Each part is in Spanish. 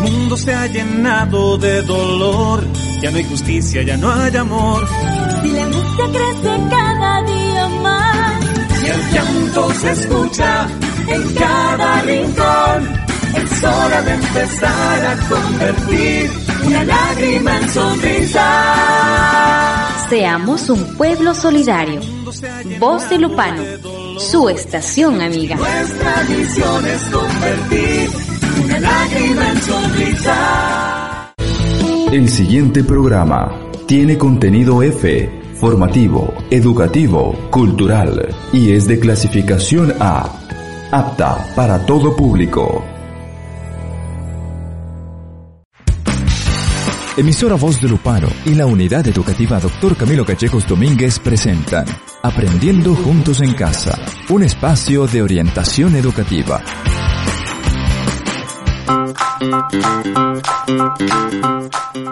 Mundo se ha llenado de dolor, ya no hay justicia, ya no hay amor. Si la angustia crece cada día más, si el llanto se escucha en cada rincón, es hora de empezar a convertir una lágrima en sonrisa. Seamos un pueblo solidario. Voz de Lupano, su estación amiga. Nuestra misión es convertir una lágrima en sonrisa. El siguiente programa tiene contenido F, formativo, educativo, cultural y es de clasificación A, apta para todo público. Emisora Voz de Lupano y la Unidad Educativa Dr. Camilo Cachejos Domínguez presentan Aprendiendo Juntos en Casa, un espacio de orientación educativa. Thank you.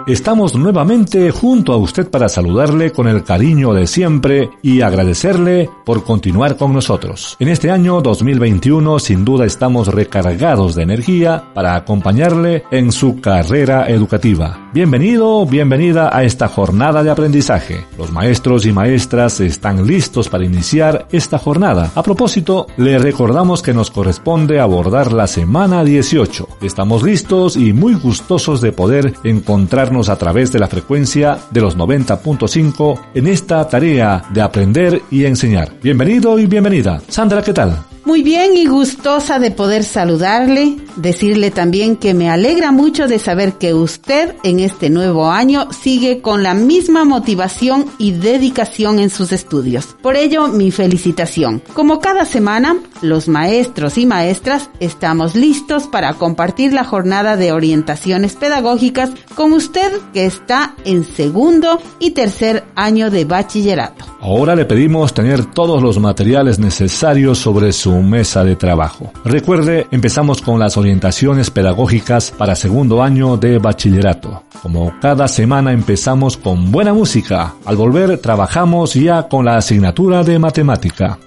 Estamos nuevamente junto a usted para saludarle con el cariño de siempre y agradecerle por continuar con nosotros. En este año 2021 sin duda estamos recargados de energía para acompañarle en su carrera educativa. Bienvenido, bienvenida a esta jornada de aprendizaje. Los maestros y maestras están listos para iniciar esta jornada. A propósito, le recordamos que nos corresponde abordar la semana 18. Estamos listos y muy gustosos de poder encontrarnos a través de la frecuencia de los 90.5 en esta tarea de aprender y enseñar. Bienvenido y bienvenida. Sandra, ¿qué tal? Muy bien y gustosa de poder saludarle, decirle también que me alegra mucho de saber que usted en este nuevo año sigue con la misma motivación y dedicación en sus estudios. Por ello, mi felicitación. Como cada semana, los maestros y maestras estamos listos para compartir la jornada de orientaciones pedagógicas con usted que está en segundo y tercer año de bachillerato. Ahora le pedimos tener todos los materiales necesarios sobre su mesa de trabajo. Recuerde, empezamos con las orientaciones pedagógicas para segundo año de bachillerato. Como cada semana empezamos con buena música. Al volver trabajamos ya con la asignatura de matemática.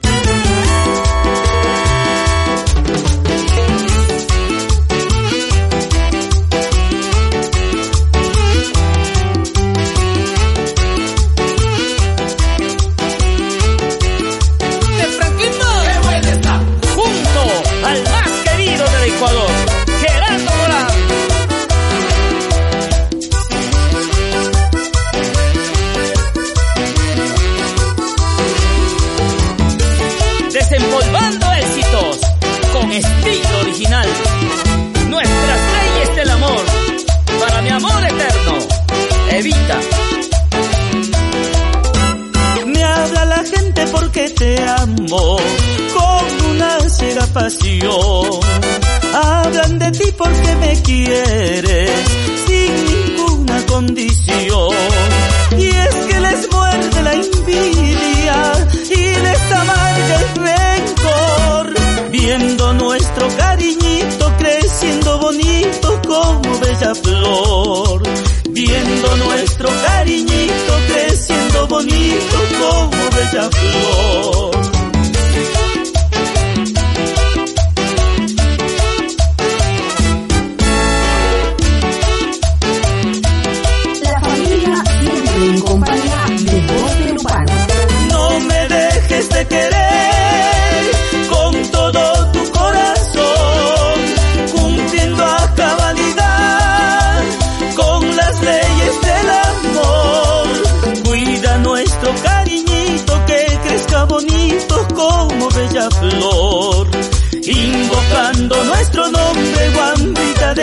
Nuestro cariñito creciendo bonito como bella flor. Viendo nuestro cariñito creciendo bonito como bella flor.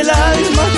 Guambita del alma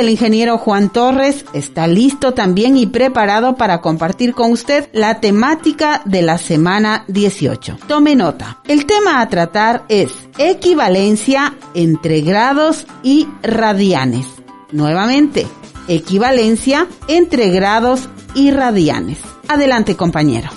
el ingeniero Juan Torres está listo también y preparado para compartir con usted la temática de la semana 18. Tome nota. El tema a tratar es equivalencia entre grados y radianes. Nuevamente, equivalencia entre grados y radianes. Adelante compañero.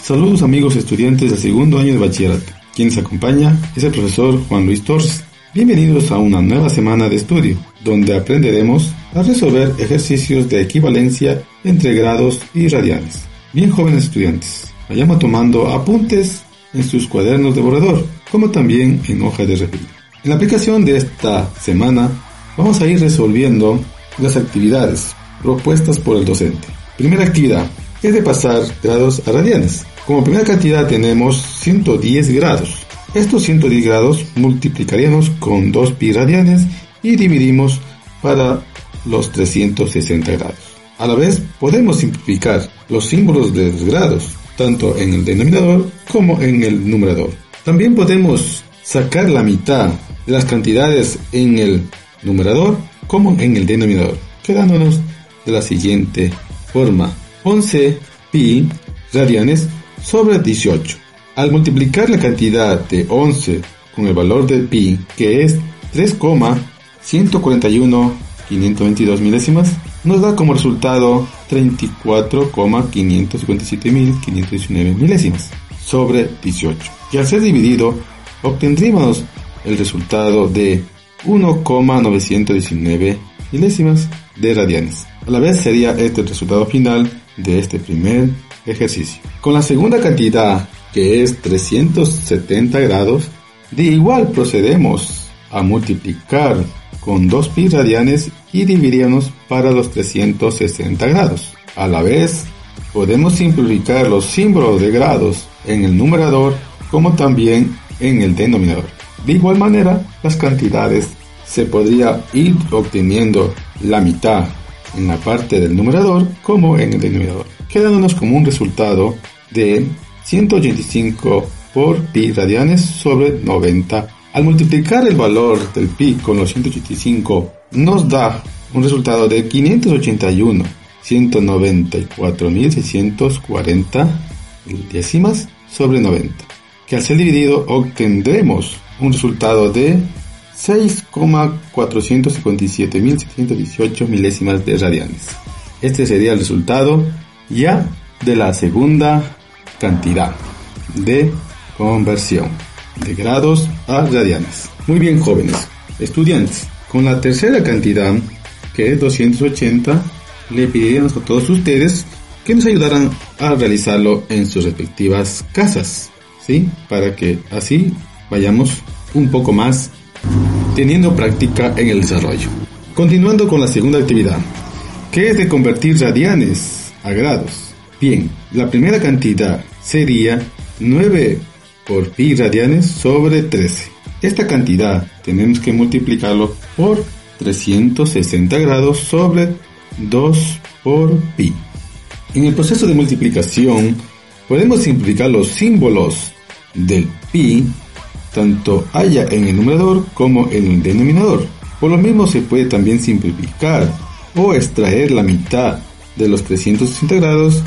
Saludos amigos estudiantes del segundo año de bachillerato. Quien nos acompaña es el profesor Juan Luis Torres. Bienvenidos a una nueva semana de estudio, donde aprenderemos a resolver ejercicios de equivalencia entre grados y radianes. Bien jóvenes estudiantes, vayamos tomando apuntes en sus cuadernos de borrador, como también en hoja de refil. En la aplicación de esta semana vamos a ir resolviendo las actividades propuestas por el docente. Primera actividad es de pasar grados a radianes. Como primera cantidad tenemos 110 grados. Estos 110 grados multiplicaríamos con 2 pi radianes y dividimos para los 360 grados. A la vez podemos simplificar los símbolos de los grados, tanto en el denominador como en el numerador. También podemos sacar la mitad de las cantidades en el numerador como en el denominador, quedándonos de la siguiente forma. 11 pi radianes sobre 18. Al multiplicar la cantidad de 11 con el valor de pi, que es 3,141.522 milésimas, nos da como resultado 34,557.519 milésimas sobre 18. Y al ser dividido, obtendríamos el resultado de 1,919 milésimas de radianes. A la vez sería este el resultado final de este primer ejercicio. Con la segunda cantidad, que es 370 grados, de igual procedemos a multiplicar con 2 pi radianes y dividirnos para los 360 grados. A la vez, podemos simplificar los símbolos de grados en el numerador como también en el denominador. De igual manera, las cantidades se podría ir obteniendo la mitad en la parte del numerador como en el denominador, quedándonos como un resultado de 185 por pi radianes sobre 90. Al multiplicar el valor del pi con los 185 nos da un resultado de 581 194.640 décimas sobre 90, que al ser dividido obtendremos un resultado de 6,457.718 milésimas de radianes. Este sería el resultado ya de la segunda cantidad de conversión de grados a radianes. Muy bien jóvenes, estudiantes, con la tercera cantidad que es 280 le pediríamos a todos ustedes que nos ayudaran a realizarlo en sus respectivas casas, ¿sí? Para que así vayamos un poco más teniendo práctica en el desarrollo. Continuando con la segunda actividad, que es de convertir radianes a grados. Bien, la primera cantidad sería 9 por pi radianes sobre 13. Esta cantidad tenemos que multiplicarlo por 360 grados sobre 2 por pi. En el proceso de multiplicación podemos simplificar los símbolos del pi tanto haya en el numerador como en el denominador. Por lo mismo se puede también simplificar o extraer la mitad de los 360 grados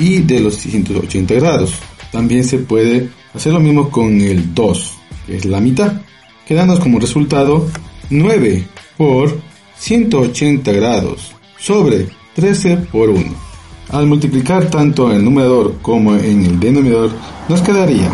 y de los 180 grados. También se puede hacer lo mismo con el 2, que es la mitad, quedándonos como resultado 9 por 180 grados sobre 13 por 1. Al multiplicar tanto en el numerador como en el denominador, nos quedaría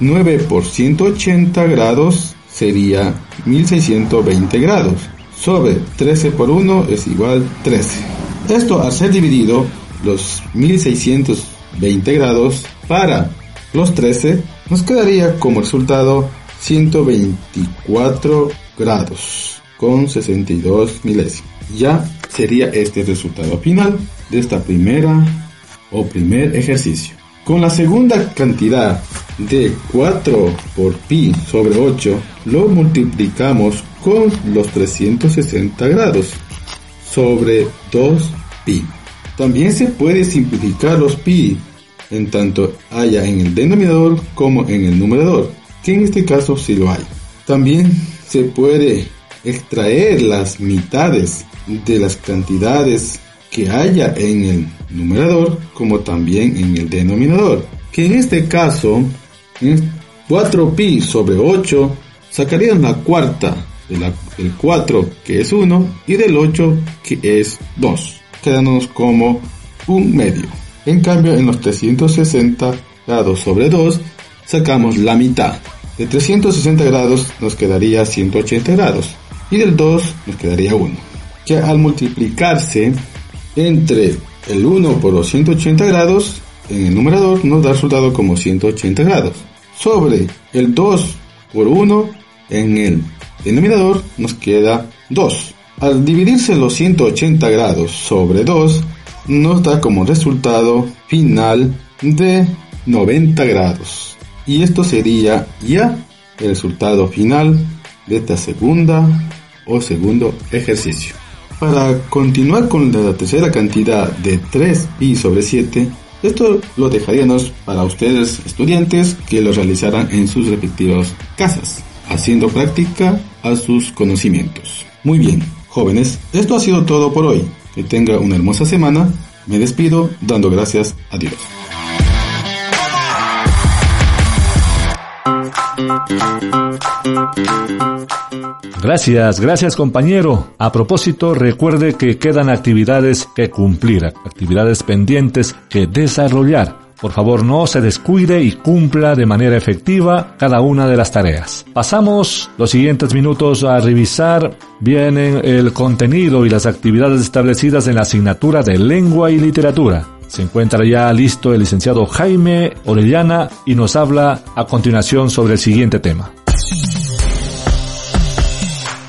9 por 180 grados sería 1620 grados. Sobre 13 por 1 es igual 13. Esto al ser dividido los 1620 grados para los 13 nos quedaría como resultado 124 grados con 62 milésimos. Ya sería este resultado final de esta primera o primer ejercicio. Con la segunda cantidad de 4 por pi sobre 8 lo multiplicamos con los 360 grados sobre 2 pi. También se puede simplificar los pi en tanto haya en el denominador como en el numerador, que en este caso sí lo hay. También se puede extraer las mitades de las cantidades que haya en el numerador como también en el denominador, que en este caso 4pi sobre 8 sacarían la cuarta del 4 que es 1 y del 8 que es 2, quedándonos como un medio. En cambio en los 360 grados sobre 2 sacamos la mitad. De 360 grados nos quedaría 180 grados y del 2 nos quedaría 1. Que al multiplicarse entre el 1 por los 180 grados en el numerador nos da resultado como 180 grados. Sobre el 2 por 1 en el denominador nos queda 2. Al dividirse los 180 grados sobre 2 nos da como resultado final de 90 grados. Y esto sería ya el resultado final de esta segunda o segundo ejercicio. Para continuar con la tercera cantidad de 3 pi sobre 7, esto lo dejaríamos para ustedes estudiantes que lo realizaran en sus respectivas casas, haciendo práctica a sus conocimientos. Muy bien, jóvenes, esto ha sido todo por hoy. Que tenga una hermosa semana. Me despido dando gracias a Dios. Gracias, gracias compañero. A propósito, recuerde que quedan actividades que cumplir, actividades pendientes que desarrollar. Por favor, no se descuide y cumpla de manera efectiva cada una de las tareas. Pasamos los siguientes minutos a revisar bien el contenido y las actividades establecidas en la asignatura de lengua y literatura. Se encuentra ya listo el licenciado Jaime Orellana y nos habla a continuación sobre el siguiente tema.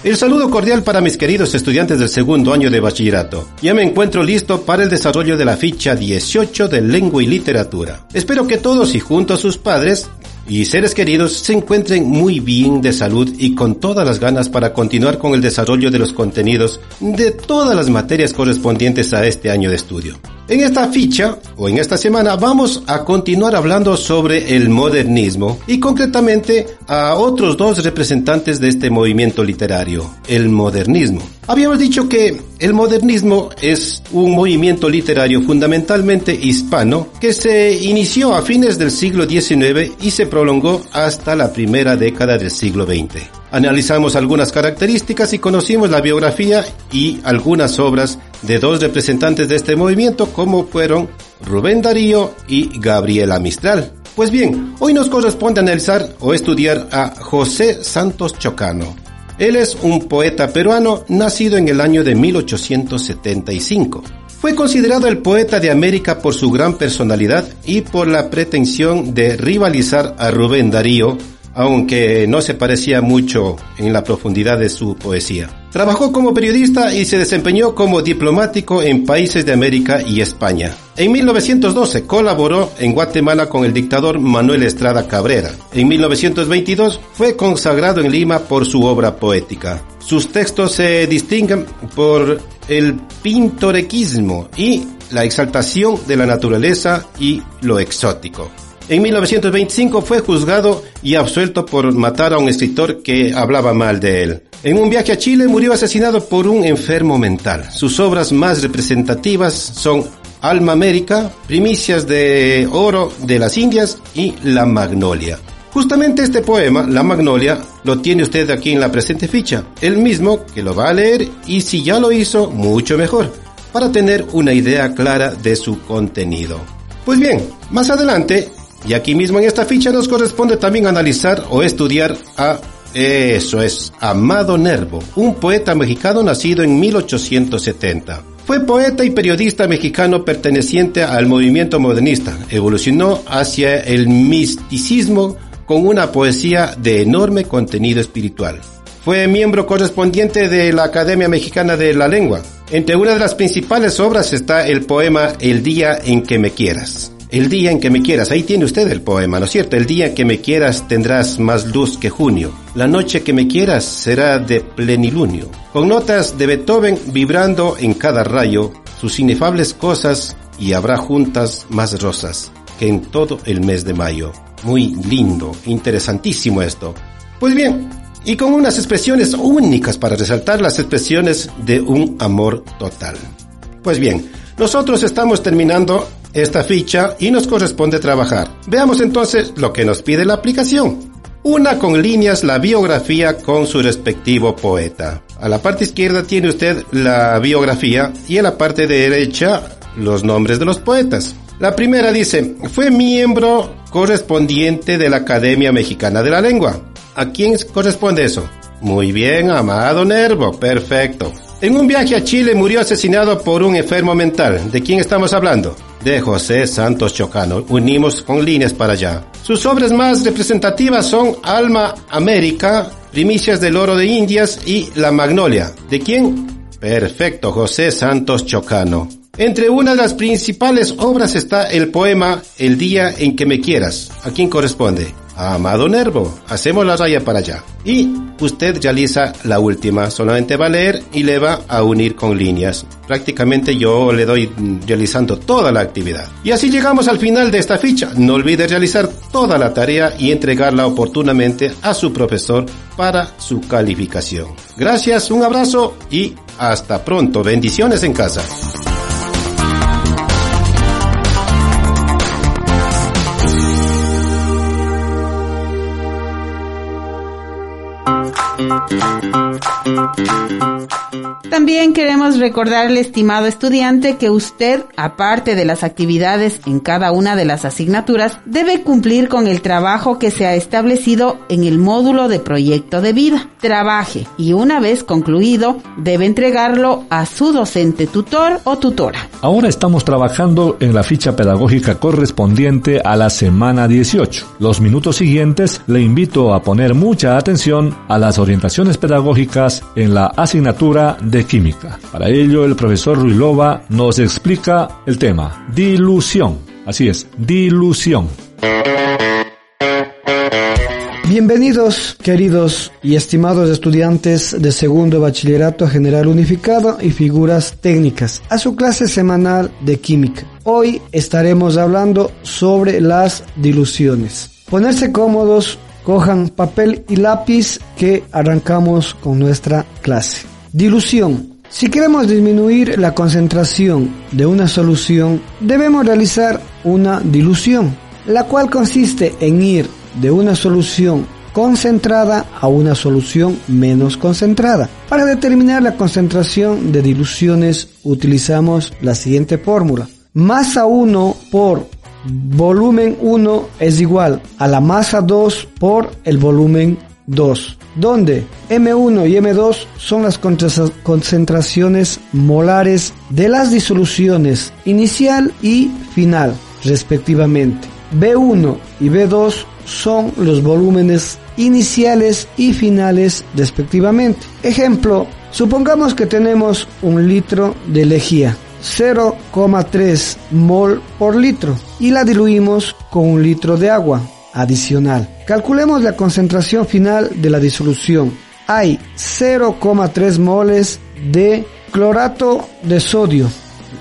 El saludo cordial para mis queridos estudiantes del segundo año de bachillerato. Ya me encuentro listo para el desarrollo de la ficha 18 de lengua y literatura. Espero que todos y junto a sus padres y seres queridos se encuentren muy bien de salud y con todas las ganas para continuar con el desarrollo de los contenidos de todas las materias correspondientes a este año de estudio. En esta ficha o en esta semana vamos a continuar hablando sobre el modernismo y concretamente a otros dos representantes de este movimiento literario, el modernismo. Habíamos dicho que el modernismo es un movimiento literario fundamentalmente hispano que se inició a fines del siglo XIX y se prolongó hasta la primera década del siglo XX. Analizamos algunas características y conocimos la biografía y algunas obras de dos representantes de este movimiento como fueron Rubén Darío y Gabriela Mistral. Pues bien, hoy nos corresponde analizar o estudiar a José Santos Chocano. Él es un poeta peruano nacido en el año de 1875. Fue considerado el poeta de América por su gran personalidad y por la pretensión de rivalizar a Rubén Darío aunque no se parecía mucho en la profundidad de su poesía. Trabajó como periodista y se desempeñó como diplomático en países de América y España. En 1912 colaboró en Guatemala con el dictador Manuel Estrada Cabrera. En 1922 fue consagrado en Lima por su obra poética. Sus textos se distinguen por el pintorequismo y la exaltación de la naturaleza y lo exótico. En 1925 fue juzgado y absuelto por matar a un escritor que hablaba mal de él. En un viaje a Chile murió asesinado por un enfermo mental. Sus obras más representativas son Alma América, Primicias de Oro de las Indias y La Magnolia. Justamente este poema, La Magnolia, lo tiene usted aquí en la presente ficha, el mismo que lo va a leer y si ya lo hizo, mucho mejor. para tener una idea clara de su contenido. Pues bien, más adelante, y aquí mismo en esta ficha nos corresponde también analizar o estudiar a eso es, Amado Nervo, un poeta mexicano nacido en 1870. Fue poeta y periodista mexicano perteneciente al movimiento modernista. Evolucionó hacia el misticismo con una poesía de enorme contenido espiritual. Fue miembro correspondiente de la Academia Mexicana de la Lengua. Entre una de las principales obras está el poema El día en que me quieras. El día en que me quieras, ahí tiene usted el poema, ¿no es cierto? El día en que me quieras tendrás más luz que junio. La noche que me quieras será de plenilunio. Con notas de Beethoven vibrando en cada rayo, sus inefables cosas y habrá juntas más rosas que en todo el mes de mayo. Muy lindo, interesantísimo esto. Pues bien, y con unas expresiones únicas para resaltar las expresiones de un amor total. Pues bien, nosotros estamos terminando esta ficha y nos corresponde trabajar. Veamos entonces lo que nos pide la aplicación. Una con líneas la biografía con su respectivo poeta. A la parte izquierda tiene usted la biografía y a la parte derecha los nombres de los poetas. La primera dice, fue miembro correspondiente de la Academia Mexicana de la Lengua. ¿A quién corresponde eso? Muy bien, Amado Nervo, perfecto. En un viaje a Chile murió asesinado por un enfermo mental. ¿De quién estamos hablando? De José Santos Chocano. Unimos con líneas para allá. Sus obras más representativas son Alma América, Primicias del Oro de Indias y La Magnolia. ¿De quién? Perfecto, José Santos Chocano. Entre una de las principales obras está el poema El día en que me quieras. ¿A quién corresponde? Amado Nervo, hacemos la raya para allá. Y usted realiza la última, solamente va a leer y le va a unir con líneas. Prácticamente yo le doy realizando toda la actividad. Y así llegamos al final de esta ficha. No olvide realizar toda la tarea y entregarla oportunamente a su profesor para su calificación. Gracias, un abrazo y hasta pronto. Bendiciones en casa. thank you También queremos recordarle, estimado estudiante, que usted, aparte de las actividades en cada una de las asignaturas, debe cumplir con el trabajo que se ha establecido en el módulo de proyecto de vida. Trabaje y una vez concluido, debe entregarlo a su docente tutor o tutora. Ahora estamos trabajando en la ficha pedagógica correspondiente a la semana 18. Los minutos siguientes le invito a poner mucha atención a las orientaciones pedagógicas en la asignatura de química. Para ello, el profesor Ruilova nos explica el tema, dilución. Así es, dilución. Bienvenidos, queridos y estimados estudiantes de segundo bachillerato general unificado y figuras técnicas, a su clase semanal de química. Hoy estaremos hablando sobre las diluciones. Ponerse cómodos, cojan papel y lápiz que arrancamos con nuestra clase. Dilución. Si queremos disminuir la concentración de una solución, debemos realizar una dilución, la cual consiste en ir de una solución concentrada a una solución menos concentrada. Para determinar la concentración de diluciones utilizamos la siguiente fórmula. Masa 1 por volumen 1 es igual a la masa 2 por el volumen 2, donde M1 y M2 son las concentraciones molares de las disoluciones inicial y final, respectivamente. B1 y B2 son los volúmenes iniciales y finales respectivamente. Ejemplo, supongamos que tenemos un litro de lejía 0,3 mol por litro y la diluimos con un litro de agua adicional. Calculemos la concentración final de la disolución. Hay 0,3 moles de clorato de sodio,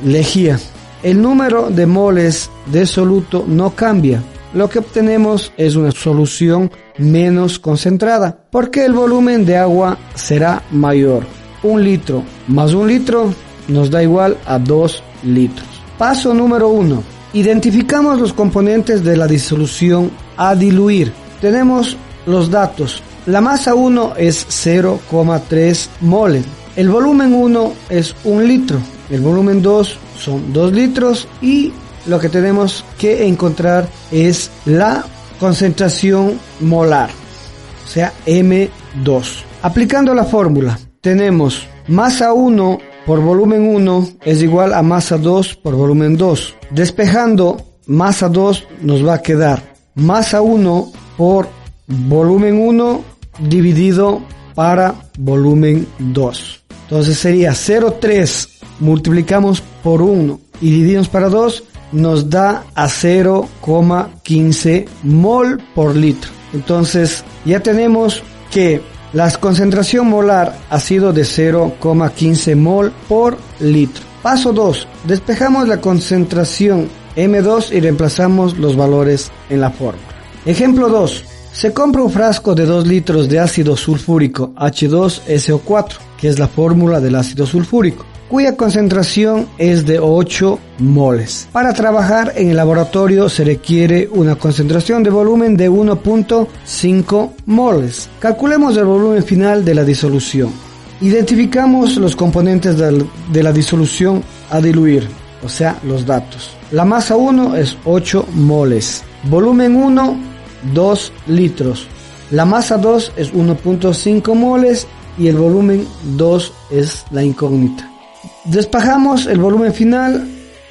lejía. El número de moles de soluto no cambia. Lo que obtenemos es una solución menos concentrada, porque el volumen de agua será mayor. Un litro más un litro nos da igual a 2 litros. Paso número 1. Identificamos los componentes de la disolución a diluir. Tenemos los datos. La masa 1 es 0,3 moles. El volumen 1 es 1 litro. el volumen 2 son 2 litros y lo que tenemos que encontrar es la concentración molar, o sea, M2. Aplicando la fórmula, tenemos masa 1 por volumen 1 es igual a masa 2 por volumen 2. Despejando masa 2 nos va a quedar masa 1 por volumen 1 dividido para volumen 2. Entonces sería 0,3 multiplicamos por 1 y dividimos para 2 nos da a 0,15 mol por litro. Entonces ya tenemos que la concentración molar ha sido de 0,15 mol por litro. Paso 2. Despejamos la concentración M2 y reemplazamos los valores en la fórmula. Ejemplo 2. Se compra un frasco de 2 litros de ácido sulfúrico H2SO4, que es la fórmula del ácido sulfúrico cuya concentración es de 8 moles. Para trabajar en el laboratorio se requiere una concentración de volumen de 1.5 moles. Calculemos el volumen final de la disolución. Identificamos los componentes de la disolución a diluir, o sea, los datos. La masa 1 es 8 moles. Volumen 1, 2 litros. La masa 2 es 1.5 moles y el volumen 2 es la incógnita. Despajamos el volumen final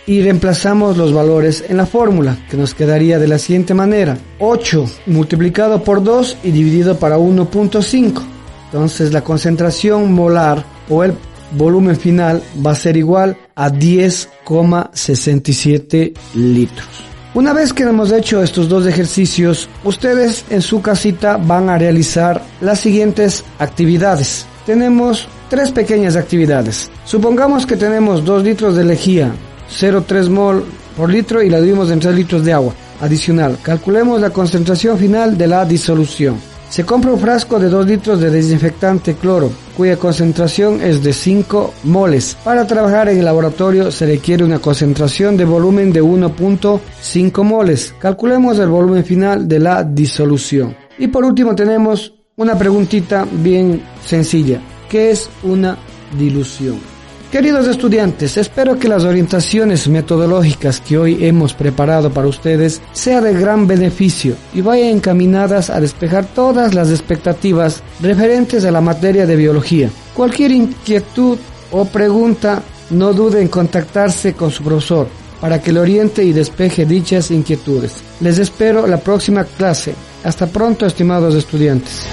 y reemplazamos los valores en la fórmula, que nos quedaría de la siguiente manera. 8 multiplicado por 2 y dividido para 1.5. Entonces la concentración molar o el volumen final va a ser igual a 10,67 litros. Una vez que hemos hecho estos dos ejercicios, ustedes en su casita van a realizar las siguientes actividades. Tenemos tres pequeñas actividades. Supongamos que tenemos 2 litros de lejía, 0,3 mol por litro y la dividimos en 3 litros de agua. Adicional, calculemos la concentración final de la disolución. Se compra un frasco de 2 litros de desinfectante cloro, cuya concentración es de 5 moles. Para trabajar en el laboratorio se requiere una concentración de volumen de 1.5 moles. Calculemos el volumen final de la disolución. Y por último tenemos una preguntita bien sencilla. ¿Qué es una dilución? Queridos estudiantes, espero que las orientaciones metodológicas que hoy hemos preparado para ustedes sean de gran beneficio y vayan encaminadas a despejar todas las expectativas referentes a la materia de biología. Cualquier inquietud o pregunta, no dude en contactarse con su profesor para que le oriente y despeje dichas inquietudes. Les espero la próxima clase. Hasta pronto, estimados estudiantes.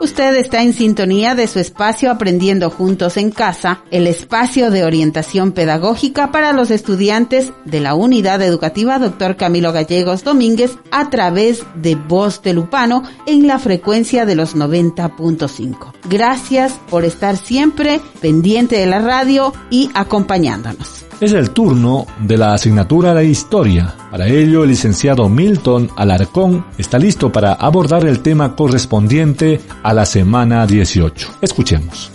Usted está en sintonía de su espacio Aprendiendo Juntos en Casa, el espacio de orientación pedagógica para los estudiantes de la Unidad Educativa Dr. Camilo Gallegos Domínguez a través de Voz de Lupano en la frecuencia de los 90.5. Gracias por estar siempre pendiente de la radio y acompañándonos. Es el turno de la asignatura de Historia. Para ello, el licenciado Milton Alarcón está listo para abordar el tema correspondiente a la semana 18. Escuchemos.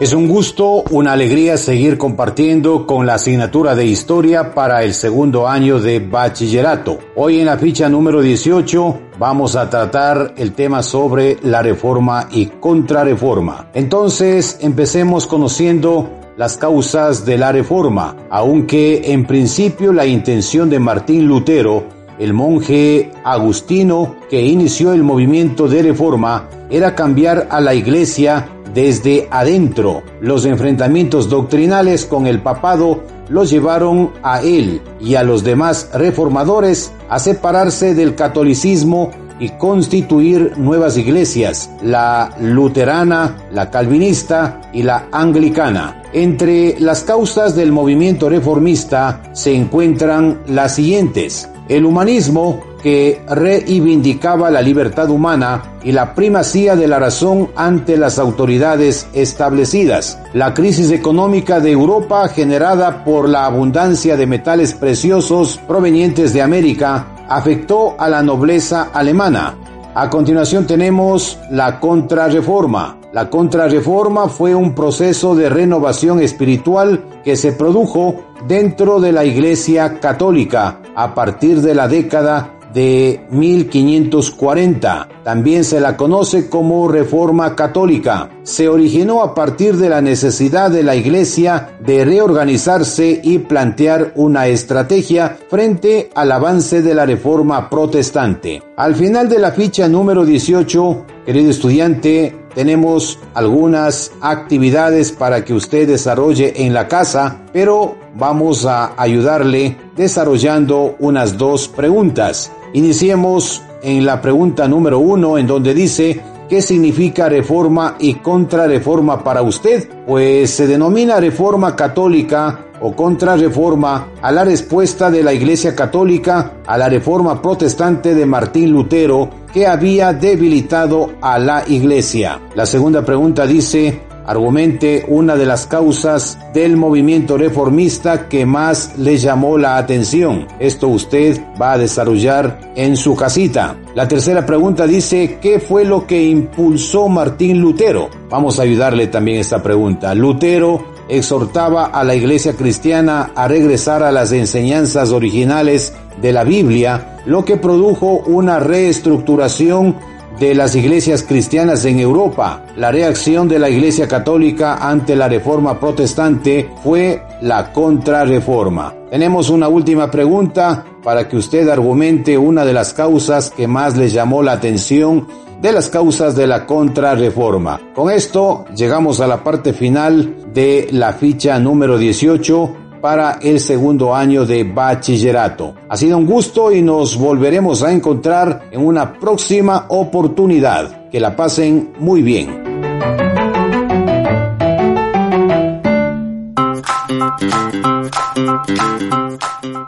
Es un gusto, una alegría seguir compartiendo con la asignatura de historia para el segundo año de bachillerato. Hoy en la ficha número 18 vamos a tratar el tema sobre la reforma y contrarreforma. Entonces empecemos conociendo las causas de la reforma, aunque en principio la intención de Martín Lutero, el monje agustino que inició el movimiento de reforma, era cambiar a la iglesia desde adentro. Los enfrentamientos doctrinales con el papado los llevaron a él y a los demás reformadores a separarse del catolicismo y constituir nuevas iglesias, la luterana, la calvinista y la anglicana. Entre las causas del movimiento reformista se encuentran las siguientes. El humanismo, que reivindicaba la libertad humana y la primacía de la razón ante las autoridades establecidas. La crisis económica de Europa generada por la abundancia de metales preciosos provenientes de América afectó a la nobleza alemana. A continuación tenemos la contrarreforma. La contrarreforma fue un proceso de renovación espiritual que se produjo dentro de la Iglesia Católica a partir de la década de 1540. También se la conoce como Reforma Católica. Se originó a partir de la necesidad de la Iglesia de reorganizarse y plantear una estrategia frente al avance de la Reforma Protestante. Al final de la ficha número 18, querido estudiante, tenemos algunas actividades para que usted desarrolle en la casa, pero vamos a ayudarle desarrollando unas dos preguntas. Iniciemos en la pregunta número uno, en donde dice, ¿qué significa reforma y contrarreforma para usted? Pues se denomina reforma católica o contrarreforma a la respuesta de la Iglesia Católica a la reforma protestante de Martín Lutero que había debilitado a la Iglesia. La segunda pregunta dice, argumente una de las causas del movimiento reformista que más le llamó la atención. Esto usted va a desarrollar en su casita. La tercera pregunta dice, ¿qué fue lo que impulsó Martín Lutero? Vamos a ayudarle también esta pregunta. Lutero exhortaba a la iglesia cristiana a regresar a las enseñanzas originales de la Biblia, lo que produjo una reestructuración de las iglesias cristianas en Europa. La reacción de la Iglesia Católica ante la reforma protestante fue la contrarreforma. Tenemos una última pregunta para que usted argumente una de las causas que más le llamó la atención de las causas de la contrarreforma. Con esto llegamos a la parte final de la ficha número 18 para el segundo año de bachillerato. Ha sido un gusto y nos volveremos a encontrar en una próxima oportunidad. Que la pasen muy bien.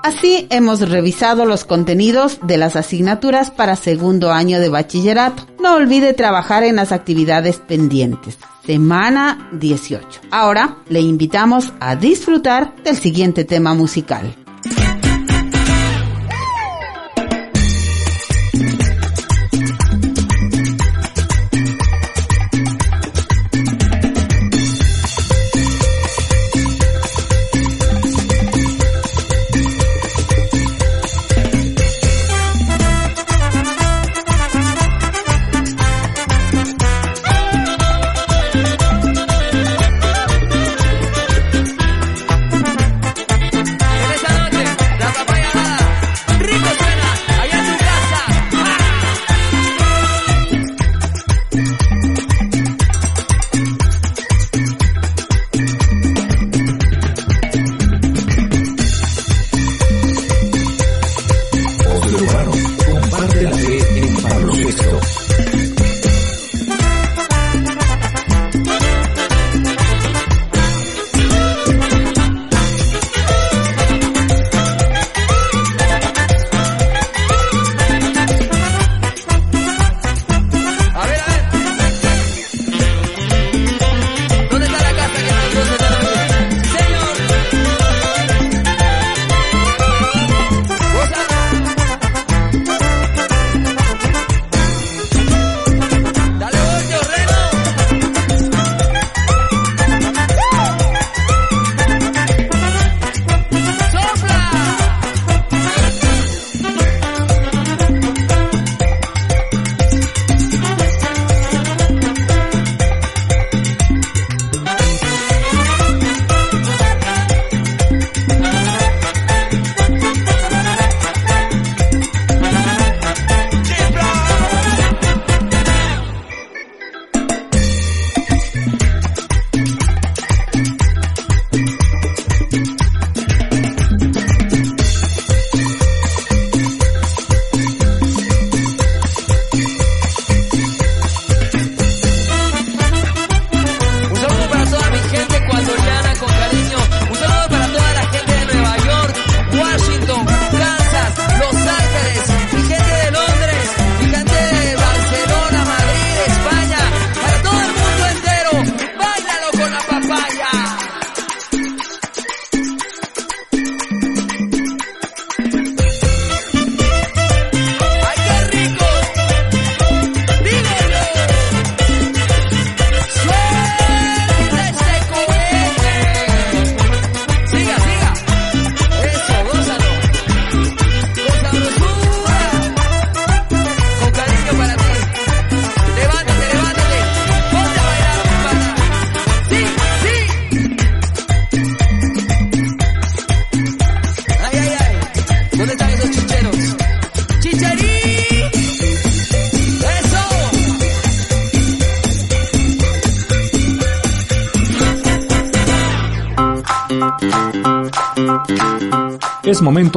Así hemos revisado los contenidos de las asignaturas para segundo año de bachillerato. No olvide trabajar en las actividades pendientes. Semana 18. Ahora le invitamos a disfrutar del siguiente tema musical.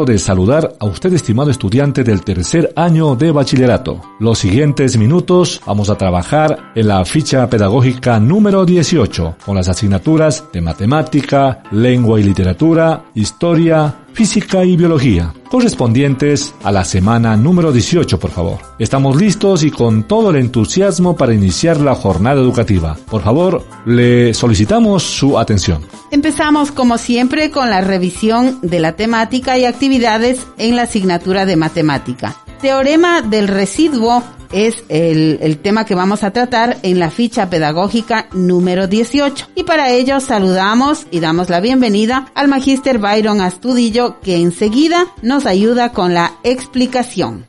Momento de saludar a usted estimado estudiante del tercer año de bachillerato. Los siguientes minutos vamos a trabajar en la ficha pedagógica número 18 con las asignaturas de matemática, lengua y literatura, historia, física y biología, correspondientes a la semana número 18, por favor. Estamos listos y con todo el entusiasmo para iniciar la jornada educativa. Por favor, le solicitamos su atención. Empezamos como siempre con la revisión de la temática y actividades en la asignatura de matemática. Teorema del residuo es el, tema que vamos a tratar en la ficha pedagógica número 18. Y para ello saludamos y damos la bienvenida al magíster Byron Astudillo que enseguida nos ayuda con la explicación.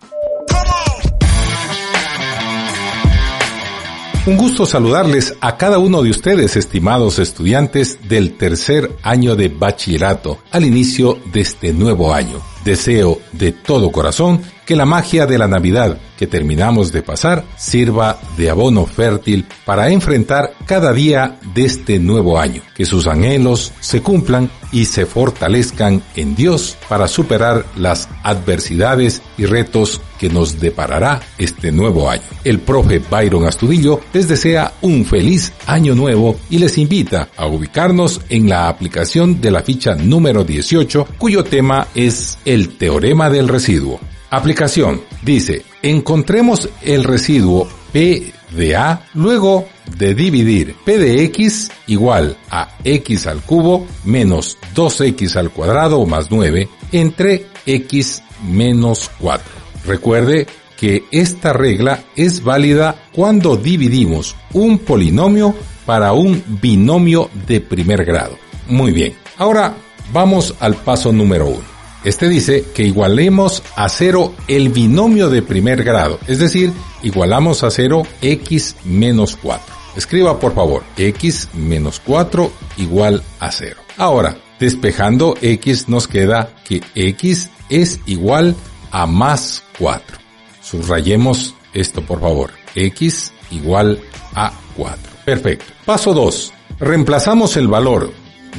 Un gusto saludarles a cada uno de ustedes, estimados estudiantes del tercer año de bachillerato, al inicio de este nuevo año. Deseo de todo corazón que la magia de la Navidad que terminamos de pasar sirva de abono fértil para enfrentar cada día de este nuevo año, que sus anhelos se cumplan y se fortalezcan en Dios para superar las adversidades y retos que nos deparará este nuevo año. El profe Byron Astudillo les desea un feliz año nuevo y les invita a ubicarnos en la aplicación de la ficha número 18 cuyo tema es el teorema del residuo. Aplicación. Dice, encontremos el residuo P de A luego de dividir P de X igual a X al cubo menos 2X al cuadrado más 9 entre X menos 4. Recuerde que esta regla es válida cuando dividimos un polinomio para un binomio de primer grado. Muy bien. Ahora vamos al paso número 1. Este dice que igualemos a cero el binomio de primer grado, es decir, igualamos a cero x menos 4. Escriba por favor, x menos 4 igual a cero. Ahora, despejando x nos queda que x es igual a más 4. Subrayemos esto por favor, x igual a 4. Perfecto. Paso 2. Reemplazamos el valor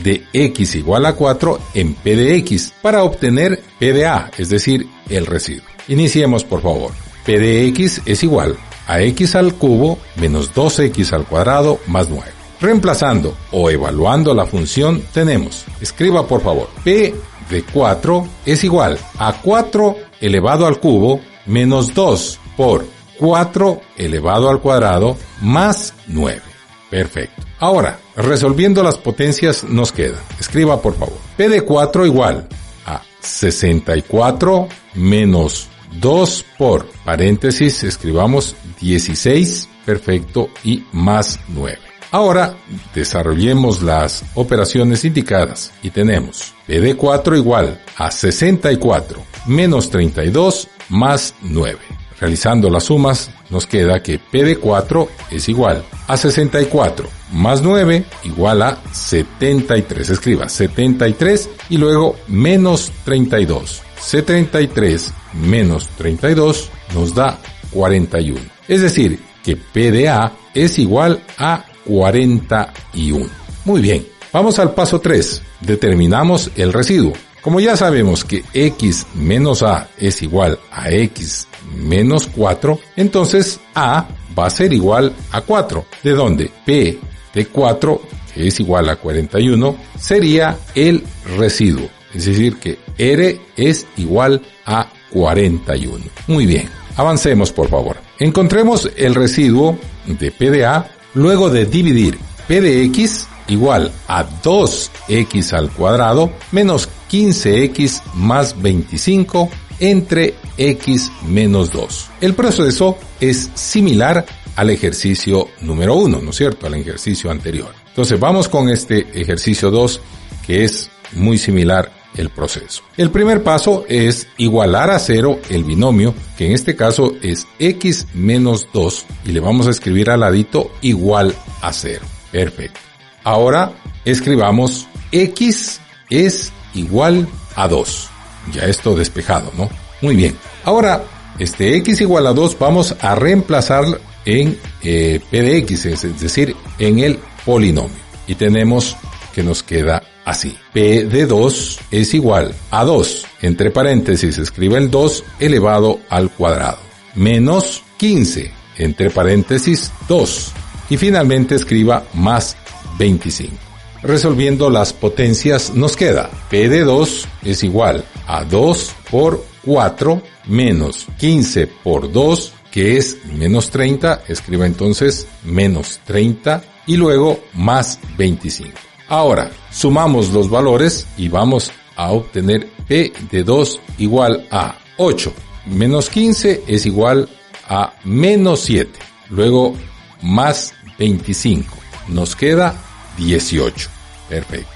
de x igual a 4 en p de x para obtener p de a, es decir, el residuo. Iniciemos por favor. p de x es igual a x al cubo menos 2x al cuadrado más 9. Reemplazando o evaluando la función tenemos, escriba por favor, p de 4 es igual a 4 elevado al cubo menos 2 por 4 elevado al cuadrado más 9. Perfecto. Ahora, resolviendo las potencias nos queda. Escriba por favor. P de 4 igual a 64 menos 2 por paréntesis, escribamos 16, perfecto, y más 9. Ahora desarrollemos las operaciones indicadas y tenemos P de 4 igual a 64 menos 32 más 9. Realizando las sumas, nos queda que P de 4 es igual a 64 más 9 igual a 73. Escriba 73 y luego menos 32. 73 menos 32 nos da 41. Es decir, que P de A es igual a 41. Muy bien, vamos al paso 3. Determinamos el residuo. Como ya sabemos que x menos a es igual a x menos 4, entonces a va a ser igual a 4, de donde p de 4, que es igual a 41, sería el residuo. Es decir, que R es igual a 41. Muy bien, avancemos por favor. Encontremos el residuo de P de A luego de dividir P de X igual a 2x al cuadrado menos 15x más 25 entre x menos 2. El proceso es similar al ejercicio número 1, ¿no es cierto? Al ejercicio anterior. Entonces vamos con este ejercicio 2 que es muy similar el proceso. El primer paso es igualar a cero el binomio, que en este caso es x menos 2, y le vamos a escribir al ladito igual a cero. Perfecto. Ahora escribamos x es igual a 2. Ya esto despejado, ¿no? Muy bien. Ahora, este x igual a 2 vamos a reemplazar en eh, p de x, es decir, en el polinomio. Y tenemos que nos queda así. P de 2 es igual a 2. Entre paréntesis escribe el 2 elevado al cuadrado. Menos 15. Entre paréntesis 2. Y finalmente escriba más 25. Resolviendo las potencias nos queda P de 2 es igual a 2 por 4 menos 15 por 2 que es menos 30, escriba entonces menos 30 y luego más 25. Ahora, sumamos los valores y vamos a obtener P de 2 igual a 8. Menos 15 es igual a menos 7. Luego, más 25. Nos queda 18. Perfecto.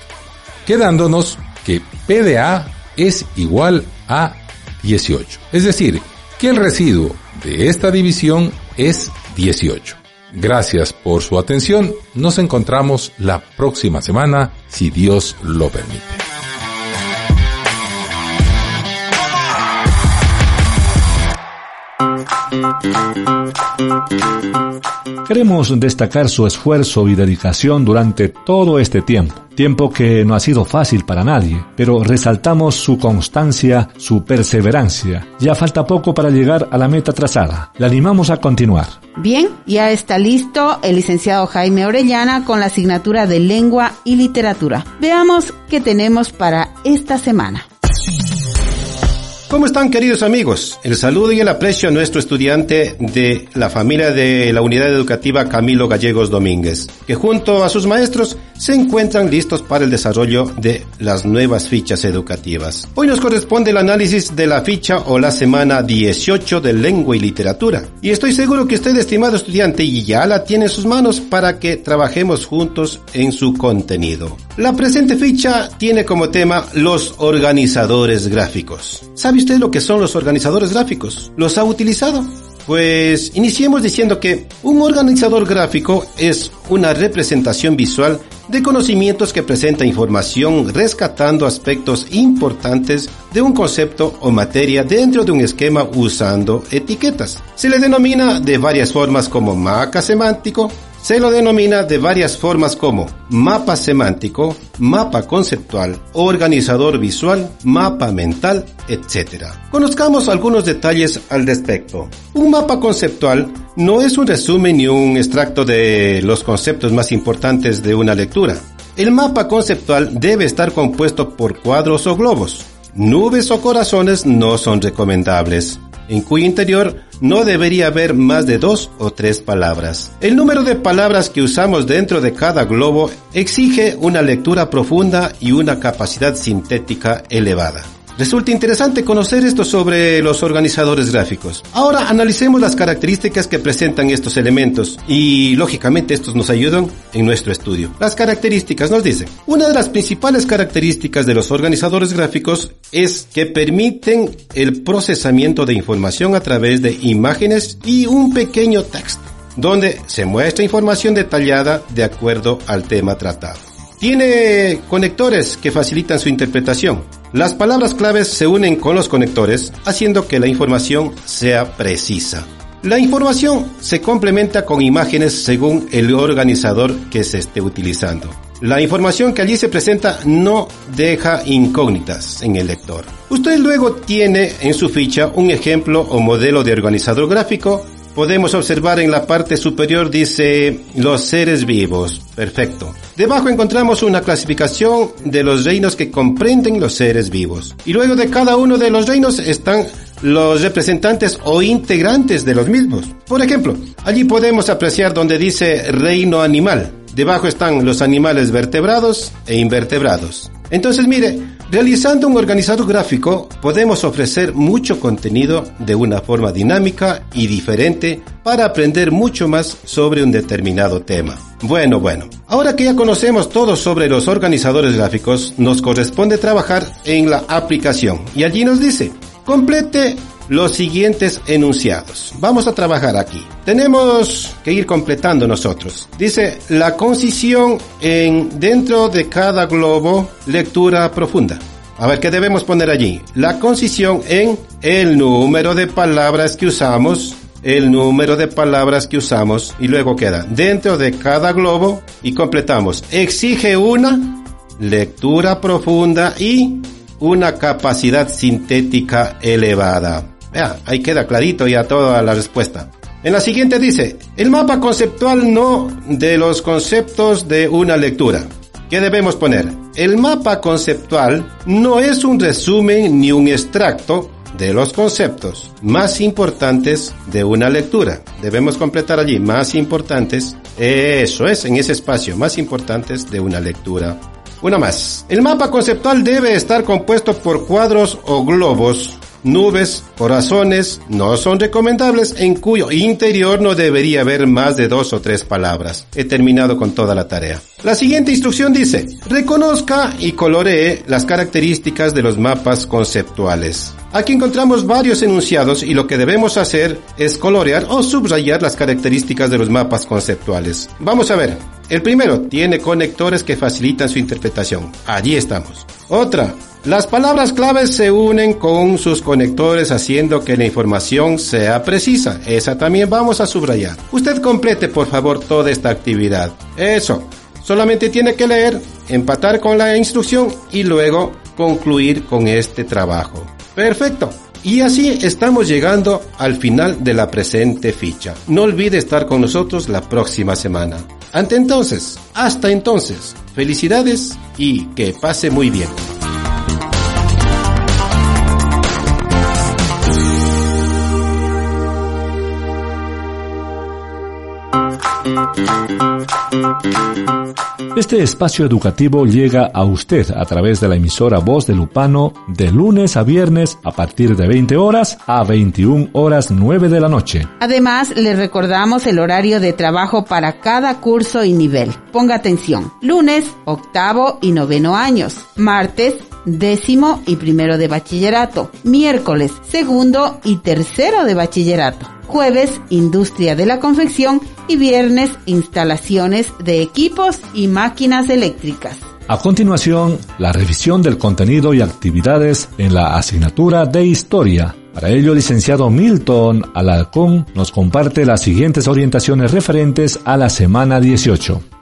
Quedándonos que P de A es igual a 18. Es decir, que el residuo de esta división es 18. Gracias por su atención. Nos encontramos la próxima semana, si Dios lo permite. Queremos destacar su esfuerzo y dedicación durante todo este tiempo, tiempo que no ha sido fácil para nadie, pero resaltamos su constancia, su perseverancia. Ya falta poco para llegar a la meta trazada. Le animamos a continuar. Bien, ya está listo el licenciado Jaime Orellana con la asignatura de lengua y literatura. Veamos qué tenemos para esta semana. ¿Cómo están queridos amigos? El saludo y el aprecio a nuestro estudiante de la familia de la unidad educativa Camilo Gallegos Domínguez, que junto a sus maestros se encuentran listos para el desarrollo de las nuevas fichas educativas. Hoy nos corresponde el análisis de la ficha o la semana 18 de lengua y literatura. Y estoy seguro que usted, estimado estudiante, ya la tiene en sus manos para que trabajemos juntos en su contenido. La presente ficha tiene como tema los organizadores gráficos. ¿Sabe usted lo que son los organizadores gráficos? ¿Los ha utilizado? Pues iniciemos diciendo que un organizador gráfico es una representación visual de conocimientos que presenta información rescatando aspectos importantes de un concepto o materia dentro de un esquema usando etiquetas. Se le denomina de varias formas como marca semántico, se lo denomina de varias formas como mapa semántico, mapa conceptual, organizador visual, mapa mental, etc. Conozcamos algunos detalles al respecto. Un mapa conceptual no es un resumen ni un extracto de los conceptos más importantes de una lectura. El mapa conceptual debe estar compuesto por cuadros o globos. Nubes o corazones no son recomendables en cuyo interior no debería haber más de dos o tres palabras. El número de palabras que usamos dentro de cada globo exige una lectura profunda y una capacidad sintética elevada. Resulta interesante conocer esto sobre los organizadores gráficos. Ahora analicemos las características que presentan estos elementos y lógicamente estos nos ayudan en nuestro estudio. Las características nos dicen, una de las principales características de los organizadores gráficos es que permiten el procesamiento de información a través de imágenes y un pequeño texto, donde se muestra información detallada de acuerdo al tema tratado. Tiene conectores que facilitan su interpretación. Las palabras claves se unen con los conectores, haciendo que la información sea precisa. La información se complementa con imágenes según el organizador que se esté utilizando. La información que allí se presenta no deja incógnitas en el lector. Usted luego tiene en su ficha un ejemplo o modelo de organizador gráfico podemos observar en la parte superior dice los seres vivos. Perfecto. Debajo encontramos una clasificación de los reinos que comprenden los seres vivos. Y luego de cada uno de los reinos están los representantes o integrantes de los mismos. Por ejemplo, allí podemos apreciar donde dice reino animal. Debajo están los animales vertebrados e invertebrados. Entonces mire, realizando un organizador gráfico podemos ofrecer mucho contenido de una forma dinámica y diferente para aprender mucho más sobre un determinado tema. Bueno, bueno, ahora que ya conocemos todo sobre los organizadores gráficos, nos corresponde trabajar en la aplicación. Y allí nos dice, complete los siguientes enunciados. Vamos a trabajar aquí. Tenemos que ir completando nosotros. Dice la concisión en dentro de cada globo lectura profunda. A ver, ¿qué debemos poner allí? La concisión en el número de palabras que usamos, el número de palabras que usamos y luego queda dentro de cada globo y completamos. Exige una lectura profunda y una capacidad sintética elevada. Vea, ahí queda clarito ya toda la respuesta. En la siguiente dice, el mapa conceptual no de los conceptos de una lectura. ¿Qué debemos poner? El mapa conceptual no es un resumen ni un extracto de los conceptos más importantes de una lectura. Debemos completar allí, más importantes, eso es, en ese espacio, más importantes de una lectura. Una más. El mapa conceptual debe estar compuesto por cuadros o globos nubes, corazones no son recomendables en cuyo interior no debería haber más de dos o tres palabras. He terminado con toda la tarea. La siguiente instrucción dice, reconozca y coloree las características de los mapas conceptuales. Aquí encontramos varios enunciados y lo que debemos hacer es colorear o subrayar las características de los mapas conceptuales. Vamos a ver. El primero tiene conectores que facilitan su interpretación. Allí estamos. Otra, las palabras claves se unen con sus conectores haciendo que la información sea precisa. Esa también vamos a subrayar. Usted complete por favor toda esta actividad. Eso. Solamente tiene que leer, empatar con la instrucción y luego concluir con este trabajo. Perfecto. Y así estamos llegando al final de la presente ficha. No olvide estar con nosotros la próxima semana. Ante entonces, hasta entonces, felicidades y que pase muy bien. Este espacio educativo llega a usted a través de la emisora Voz de Lupano de lunes a viernes a partir de 20 horas a 21 horas 9 de la noche. Además, le recordamos el horario de trabajo para cada curso y nivel. Ponga atención. Lunes, octavo y noveno años. Martes, décimo y primero de bachillerato. Miércoles, segundo y tercero de bachillerato jueves industria de la confección y viernes instalaciones de equipos y máquinas eléctricas. A continuación, la revisión del contenido y actividades en la asignatura de Historia. Para ello, el licenciado Milton Alarcón nos comparte las siguientes orientaciones referentes a la semana 18.